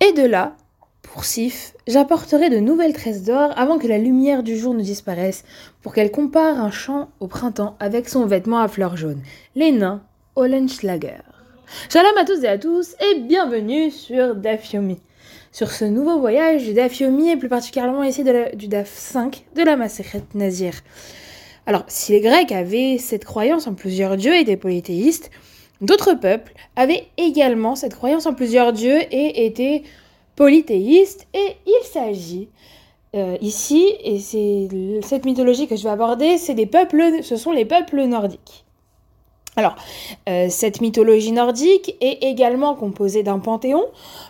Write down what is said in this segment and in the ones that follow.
Et de là, pour Sif, j'apporterai de nouvelles tresses d'or avant que la lumière du jour ne disparaisse, pour qu'elle compare un champ au printemps avec son vêtement à fleurs jaunes, les nains Olenschlager. Shalom à tous et à tous, et bienvenue sur Dafyomi. Sur ce nouveau voyage du Dafyomi, et plus particulièrement ici du Daf 5 de la Maseret Nazir. Alors, si les Grecs avaient cette croyance en plusieurs dieux et étaient polythéistes, d'autres peuples avaient également cette croyance en plusieurs dieux et étaient polythéiste et il s'agit euh, ici, et c'est cette mythologie que je vais aborder, ce sont les peuples nordiques. Alors, euh, cette mythologie nordique est également composée d'un panthéon,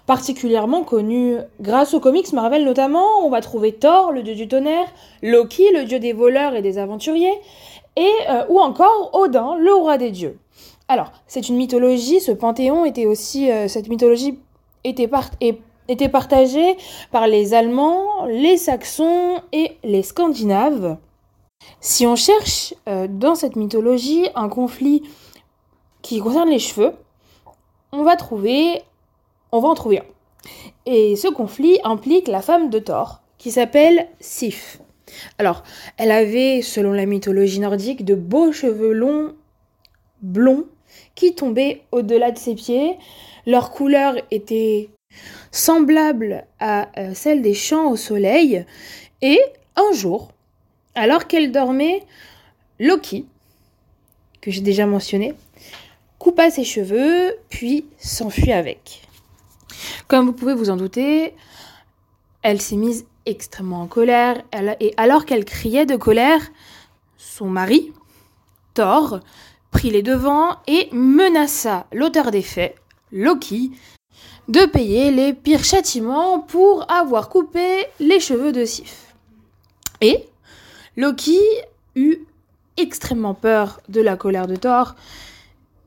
particulièrement connu grâce aux comics Marvel notamment. On va trouver Thor, le dieu du tonnerre, Loki, le dieu des voleurs et des aventuriers, et euh, ou encore Odin, le roi des dieux. Alors, c'est une mythologie, ce panthéon était aussi, cette mythologie était, part, et était partagé par les Allemands, les Saxons et les Scandinaves. Si on cherche euh, dans cette mythologie un conflit qui concerne les cheveux, on va trouver, on va en trouver un. Et ce conflit implique la femme de Thor, qui s'appelle Sif. Alors, elle avait, selon la mythologie nordique, de beaux cheveux longs, blonds, qui tombaient au-delà de ses pieds. Leur couleur était semblable à euh, celle des champs au soleil, et un jour, alors qu'elle dormait, Loki, que j'ai déjà mentionné, coupa ses cheveux, puis s'enfuit avec. Comme vous pouvez vous en douter, elle s'est mise extrêmement en colère, et alors qu'elle criait de colère, son mari, Thor, les devants et menaça l'auteur des faits, Loki, de payer les pires châtiments pour avoir coupé les cheveux de Sif. Et Loki eut extrêmement peur de la colère de Thor,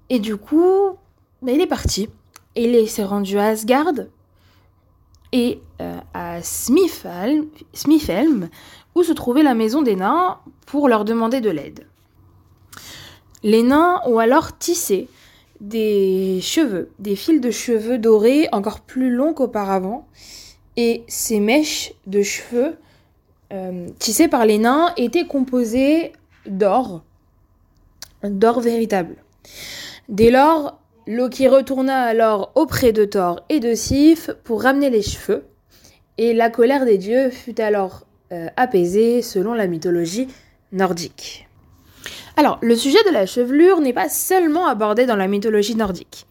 et du coup, il est parti. Il s'est rendu à Asgard et euh, à Smithhelm, où se trouvait la maison des nains, pour leur demander de l'aide. Les nains ont alors tissé des cheveux, des fils de cheveux dorés encore plus longs qu'auparavant. Et ces mèches de cheveux euh, tissées par les nains étaient composées d'or, d'or véritable. Dès lors, Loki retourna alors auprès de Thor et de Sif pour ramener les cheveux, et la colère des dieux fut alors euh, apaisée selon la mythologie nordique. Alors, le sujet de la chevelure n'est pas seulement abordé dans la mythologie nordique.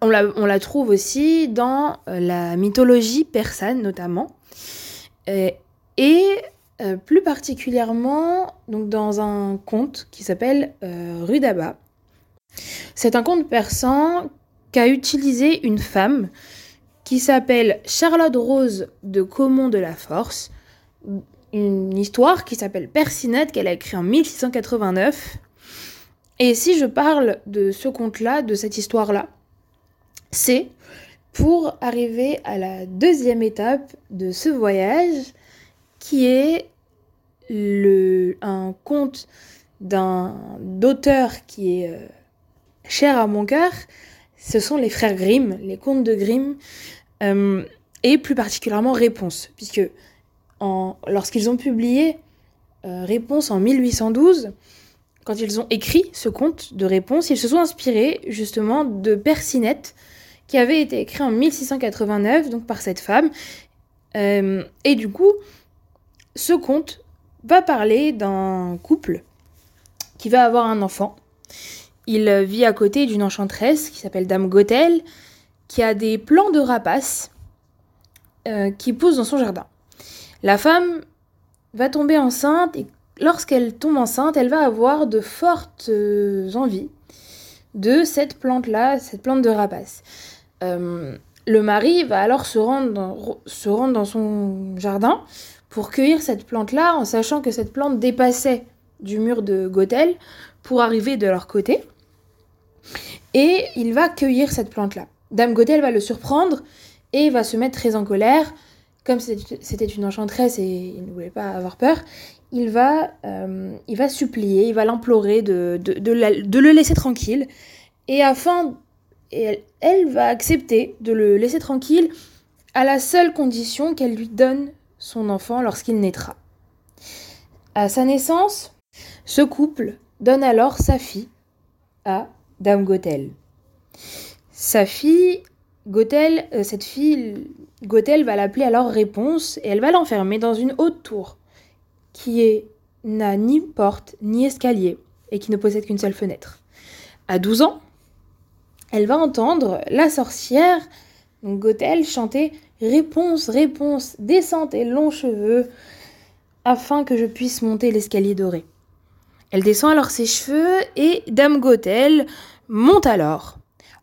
on, la, trouve aussi dans euh, la mythologie persane notamment. Euh, et euh, plus particulièrement donc dans un conte qui s'appelle Rudaba. C'est un conte persan qu'a utilisé une femme qui s'appelle Charlotte Rose de Comont de la Force, une histoire qui s'appelle Persinette qu'elle a écrit en 1689. Et si je parle de ce conte-là, de cette histoire-là, c'est pour arriver à la deuxième étape de ce voyage, qui est le, un conte d'un d'auteur qui est euh, cher à mon cœur. Ce sont les frères Grimm, les contes de Grimm, euh, et plus particulièrement Réponse, puisque lorsqu'ils ont publié euh, Réponse en 1812, quand ils ont écrit ce conte de Réponse, ils se sont inspirés justement de Persinette, qui avait été écrit en 1689, donc par cette femme. Euh, et du coup, ce conte va parler d'un couple qui va avoir un enfant. Il vit à côté d'une enchanteresse qui s'appelle Dame Gothel, qui a des plants de rapaces euh, qui poussent dans son jardin. La femme va tomber enceinte et lorsqu'elle tombe enceinte, elle va avoir de fortes euh, envies de cette plante-là, cette plante de rapace. Euh, le mari va alors se rendre, dans, son jardin pour cueillir cette plante-là en sachant que cette plante dépassait du mur de Gothel pour arriver de leur côté. Et il va cueillir cette plante-là. Dame Gothel va le surprendre et va se mettre très en colère comme c'était une enchanteresse et il ne voulait pas avoir peur, il va, euh, va supplier, il va l'implorer de, le laisser tranquille. Et. Et elle, va accepter de le laisser tranquille à la seule condition qu'elle lui donne son enfant lorsqu'il naîtra. À sa naissance, ce couple donne alors sa fille à Dame Gothel. Sa fille, Gothel, euh, cette fille, Gothel va l'appeler alors Réponse et elle va l'enfermer dans une haute tour qui n'a ni porte ni escalier et qui ne possède qu'une seule fenêtre. À 12 ans, elle va entendre la sorcière Gothel chanter Réponse, réponse, descente et longs cheveux, afin que je puisse monter l'escalier doré. Elle descend alors ses cheveux et Dame Gothel monte alors.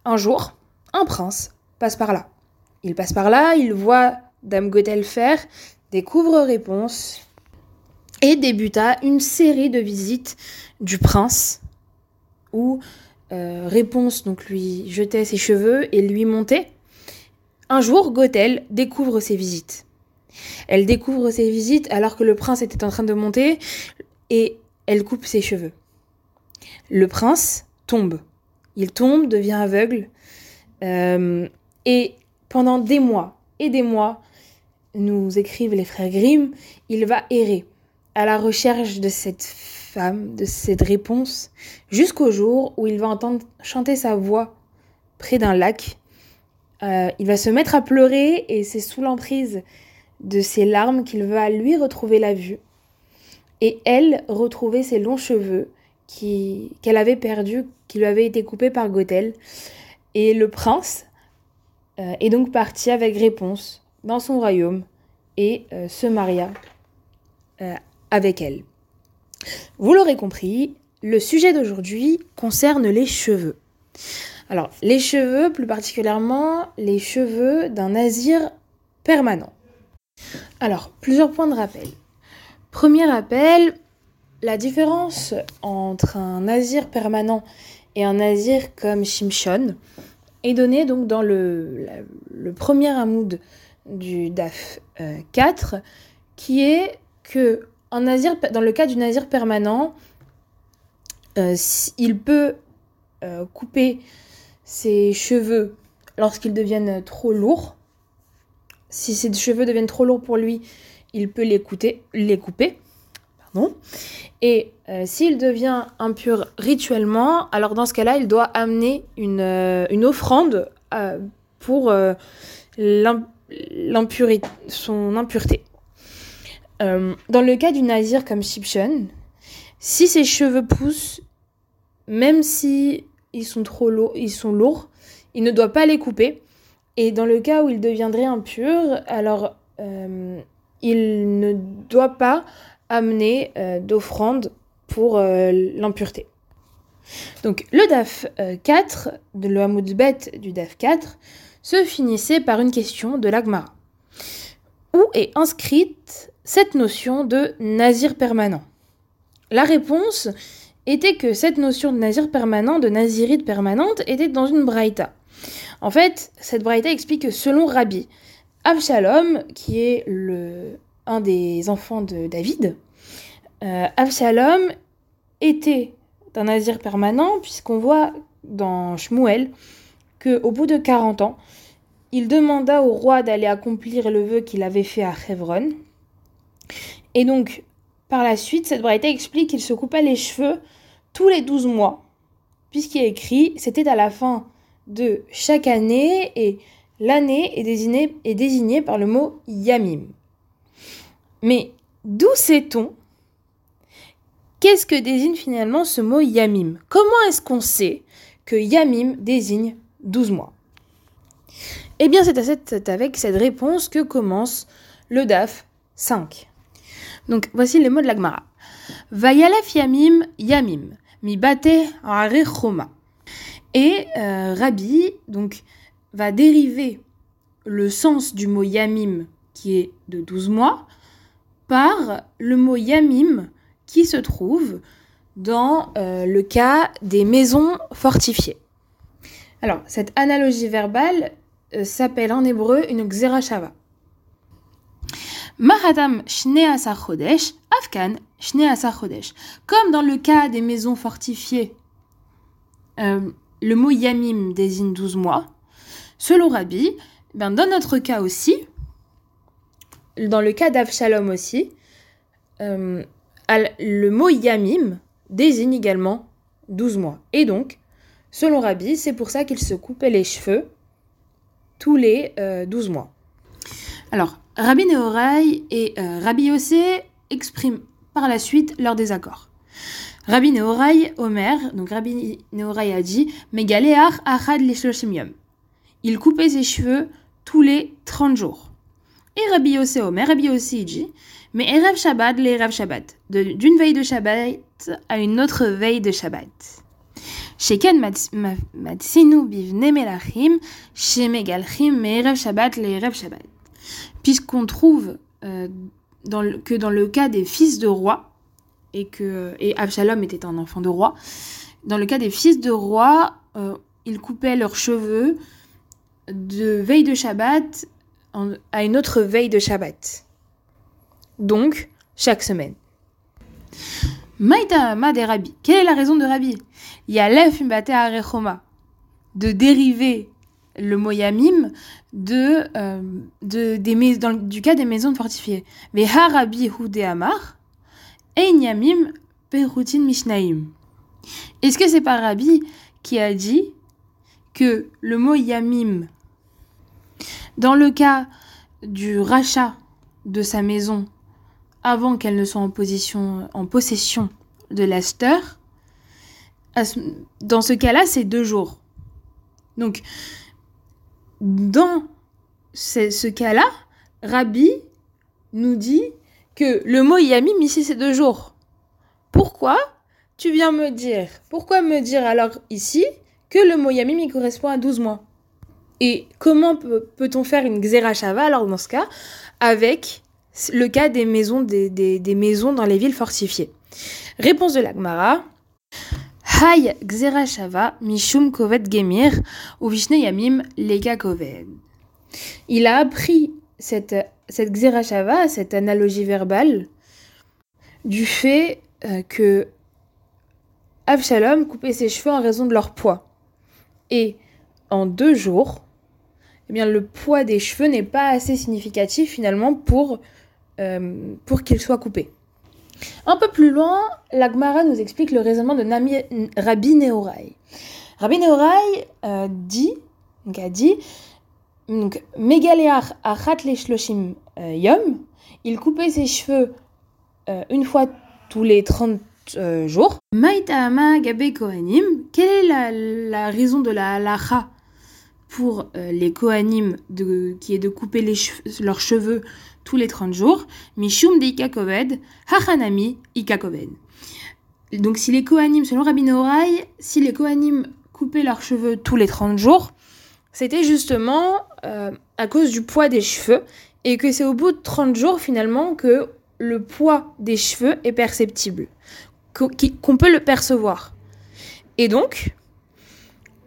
Un jour, un prince passe par là. Il passe par là, il voit Dame Gothel faire, découvre réponse et débuta une série de visites du prince où euh, réponse lui jetait ses cheveux et lui montait. Un jour, Gothel découvre ses visites. Elle découvre ses visites alors que le prince était en train de monter et elle coupe ses cheveux. Le prince tombe. Il tombe, devient aveugle. Euh, et pendant des mois et des mois, nous écrivent les frères Grimm, il va errer à la recherche de cette femme, de cette réponse, jusqu'au jour où il va entendre chanter sa voix près d'un lac. Euh, il va se mettre à pleurer et c'est sous l'emprise de ses larmes qu'il va lui retrouver la vue et elle retrouver ses longs cheveux qu'elle avait perdus, qui lui avaient été coupés par Gothel. Et le prince euh, est donc parti avec réponse dans son royaume et euh, se maria euh, avec elle. Vous l'aurez compris, le sujet d'aujourd'hui concerne les cheveux. Alors, les cheveux, plus particulièrement les cheveux d'un nazir permanent. Alors, plusieurs points de rappel. Premier appel, la différence entre un nazir permanent et un nazir comme Shimshon est donnée donc dans le, premier amoud du DAF 4, euh, qui est que nazir, dans le cas du nazir permanent, euh, il peut euh, couper ses cheveux lorsqu'ils deviennent trop lourds. Si ses cheveux deviennent trop lourds pour lui, il peut les, les couper. Pardon. Et euh, s'il devient impur rituellement, alors dans ce cas-là, il doit amener une, euh, une offrande euh, pour son impureté. dans le cas du nazir comme Shipshon, si ses cheveux poussent, même si ils sont trop lourds, ils sont lourds, il ne doit pas les couper. Et dans le cas où il deviendrait impur, alors il ne doit pas amener d'offrande pour euh, l'impureté. Donc le DAF 4, euh, de le Hamoudbet du DAF 4, se finissait par une question de l'Agmara. Où est inscrite cette notion de nazir permanent? La réponse était que cette notion de nazir permanent, de nazirite permanente, était dans une braïta. En fait, cette braïta explique que selon Rabbi, Absalom, qui est le, un des enfants de David, euh, Absalom était un nazir permanent, puisqu'on voit dans Shmuel qu'au bout de 40 ans, il demanda au roi d'aller accomplir le vœu qu'il avait fait à Hebron. Et donc, par la suite, cette braïta explique qu'il se coupa les cheveux tous les 12 mois, puisqu'il est écrit, c'était à la fin de chaque année et L'année est désignée par le mot Yamim. Mais d'où sait-on Qu'est-ce que désigne finalement ce mot Yamim? Comment est-ce qu'on sait que Yamim désigne 12 mois? Eh bien, c'est avec cette réponse que commence le DAF 5. Donc, voici les mots de l'Agmara. Vayalef Yamim Yamim, mi bate Choma. Et euh, Rabbi, donc, va dériver le sens du mot yamim, qui est de 12 mois, par le mot yamim qui se trouve dans euh, le cas des maisons fortifiées. Alors, cette analogie verbale euh, s'appelle en hébreu une xerashava. Mahadam shneasa chodesh, afkan shneasa chodesh. Comme dans le cas des maisons fortifiées, euh, le mot yamim désigne 12 mois, Selon Rabbi, ben, dans notre cas aussi, dans le cas d'Avshalom aussi, le mot Yamim désigne également 12 mois. Et donc, selon Rabbi, c'est pour ça qu'il se coupait les cheveux tous les 12 euh, mois. Alors, Rabbi Nehorai et euh, Rabbi Yossé expriment par la suite leur désaccord. Rabbi Nehorai Omer, donc Rabbi Nehorai a dit Megaleach achad yom. Il coupait ses cheveux tous les 30 jours. Et Rabbi Yossé Omer, Rabbi Yossé dit Mais Erev Shabbat, les Erev Shabbat, d'une veille de Shabbat à une autre veille de Shabbat. Sheken matsinu bivne melachim, shemegalchim, me'erev Shabbat, les Erev Shabbat. Puisqu'on trouve euh, dans le, que dans le cas des fils de roi, et que et Absalom était un enfant de roi. Dans le cas des fils de roi, euh, ils coupaient leurs cheveux de veille de Shabbat à une autre veille de Shabbat. Donc, chaque semaine. Maïta des Rabbi. Quelle est la raison de Rabbi? Yalef Arechoma. De dériver le moyamim de, euh, de, des, dans, du cas des maisons fortifiées. Veha Rabbi Amar. Yamim Perutin Mishnaim. Est-ce que c'est pas Rabbi qui a dit que le mot Yamim, dans le cas du rachat de sa maison avant qu'elle ne soit en, possession de Lester, dans ce cas-là, c'est deux jours. Donc, dans ce, cas-là, Rabbi nous dit que le mot Yamim ici c'est deux jours. Pourquoi tu viens me dire Pourquoi me dire alors ici que le mot Yamim il correspond à 12 mois? Et comment peut-on faire une Xerashava alors dans ce cas avec le cas des maisons, des, des, maisons dans les villes fortifiées? Réponse de l'Agmara. Hay Xerashava Mishum Kovet Gemir ou Vishne Yamim Lega Koved. Il a appris cette cette xerashava, cette analogie verbale, du fait euh, que Avshalom coupait ses cheveux en raison de leur poids. Et en deux jours, eh bien, le poids des cheveux n'est pas assez significatif finalement pour, euh, pour qu'ils soient coupés. Un peu plus loin, l'Agmara nous explique le raisonnement de Rabbi Nehorai. Rabbi Nehorai euh, dit, donc a dit donc, euh, yom, il coupait ses cheveux euh, une fois tous les 30 euh, jours. Maïtama gabe kohanim, quelle est la, raison de la halacha? Pour les kohanim qui est de couper leurs cheveux tous les 30 jours Mishum de ikakoved, hachanami ikakoved. Donc si les kohanim, selon Rabbi Norai, si les kohanim coupaient leurs cheveux tous les 30 jours, c'était justement euh, à cause du poids des cheveux et que c'est au bout de 30 jours finalement que le poids des cheveux est perceptible, qu'on peut le percevoir. Et donc,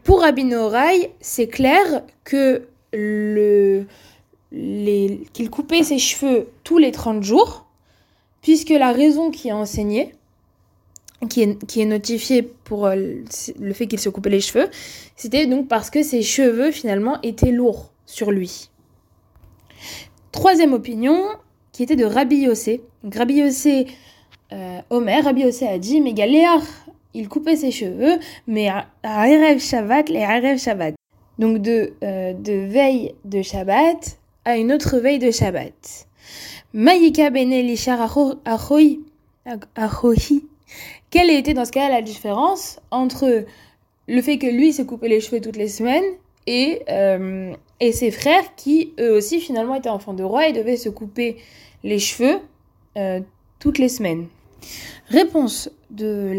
pour Abinorai, c'est clair que le, qu'il coupait ses cheveux tous les 30 jours, puisque la raison qui est enseignée, qui est, qui est notifié pour euh, le fait qu'il se coupait les cheveux, c'était donc parce que ses cheveux finalement étaient lourds sur lui. Troisième opinion, qui était de Rabbi Yossé. Rabbi Yossé, euh, Omer, Rabbi Yossé a dit, mais Galéar, il coupait ses cheveux, mais à Erev Shabbat, les Erev Shabbat. Donc de, euh, de veille de Shabbat à une autre veille de Shabbat. Maïka bene lishar achohi, quelle était dans ce cas la différence entre le fait que lui s'est coupé les cheveux toutes les semaines et, euh, et ses frères qui eux aussi finalement étaient enfants de roi et devaient se couper les cheveux euh, toutes les semaines? Réponse de.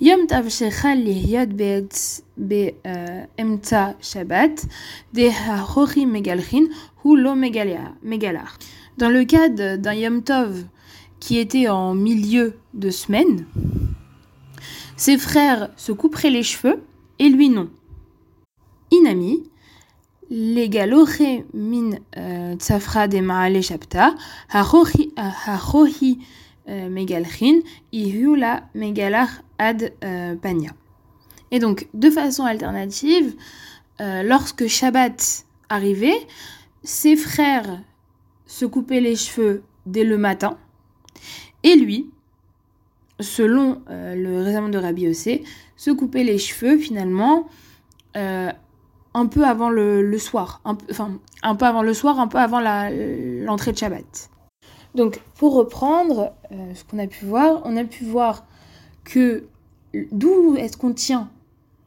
Yom tav shechal lihyot be emta shabbat de hu lo megalar. Dans le cas d'un Yom Tov qui était en milieu de semaine, ses frères se couperaient les cheveux et lui non. Inami, les min euh, tsafra de maale shapta, harohi euh, ad euh. Et donc, de façon alternative, lorsque Shabbat arrivait, ses frères se coupaient les cheveux dès le matin, et lui, selon le raisonnement de Rabbi Yossé, se coupait les cheveux finalement un peu avant le, soir, un, enfin un peu avant le soir, un peu avant l'entrée de Shabbat. Donc pour reprendre euh, ce qu'on a pu voir, on a pu voir que d'où est-ce qu'on tient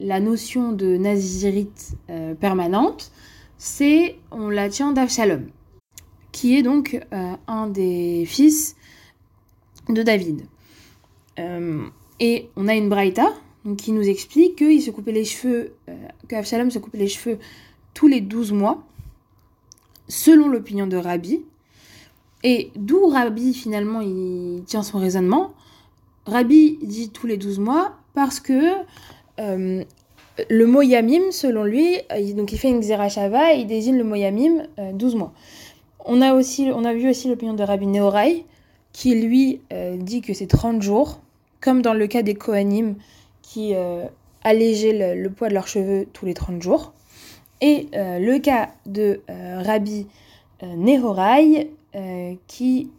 la notion de nazirite euh, permanente, c'est on la tient d'Avshalom, qui est donc euh, un des fils de David. et on a une braïta qui nous explique qu'il se coupait les cheveux, que se coupait les cheveux tous les 12 mois, selon l'opinion de Rabbi. Et d'où Rabbi, finalement, il tient son raisonnement. Rabbi dit tous les 12 mois parce que euh, le mot yamim, selon lui, il, donc il fait une xerashava et il désigne le mot yamim 12 euh, mois. On a, vu aussi l'opinion de Rabbi Neorai, qui lui euh, dit que c'est 30 jours, comme dans le cas des Kohanim qui allégeaient le, le, poids de leurs cheveux tous les 30 jours. Et le cas de Rabbi Nehorai, euh, qui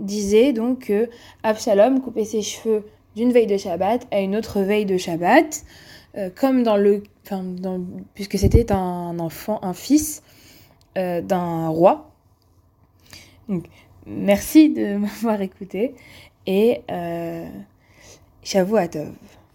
disait donc que Absalom coupait ses cheveux d'une veille de Shabbat à une autre veille de Shabbat, euh, comme dans le, puisque c'était un enfant, un fils euh, d'un roi. Merci de m'avoir écouté et euh, à Tov.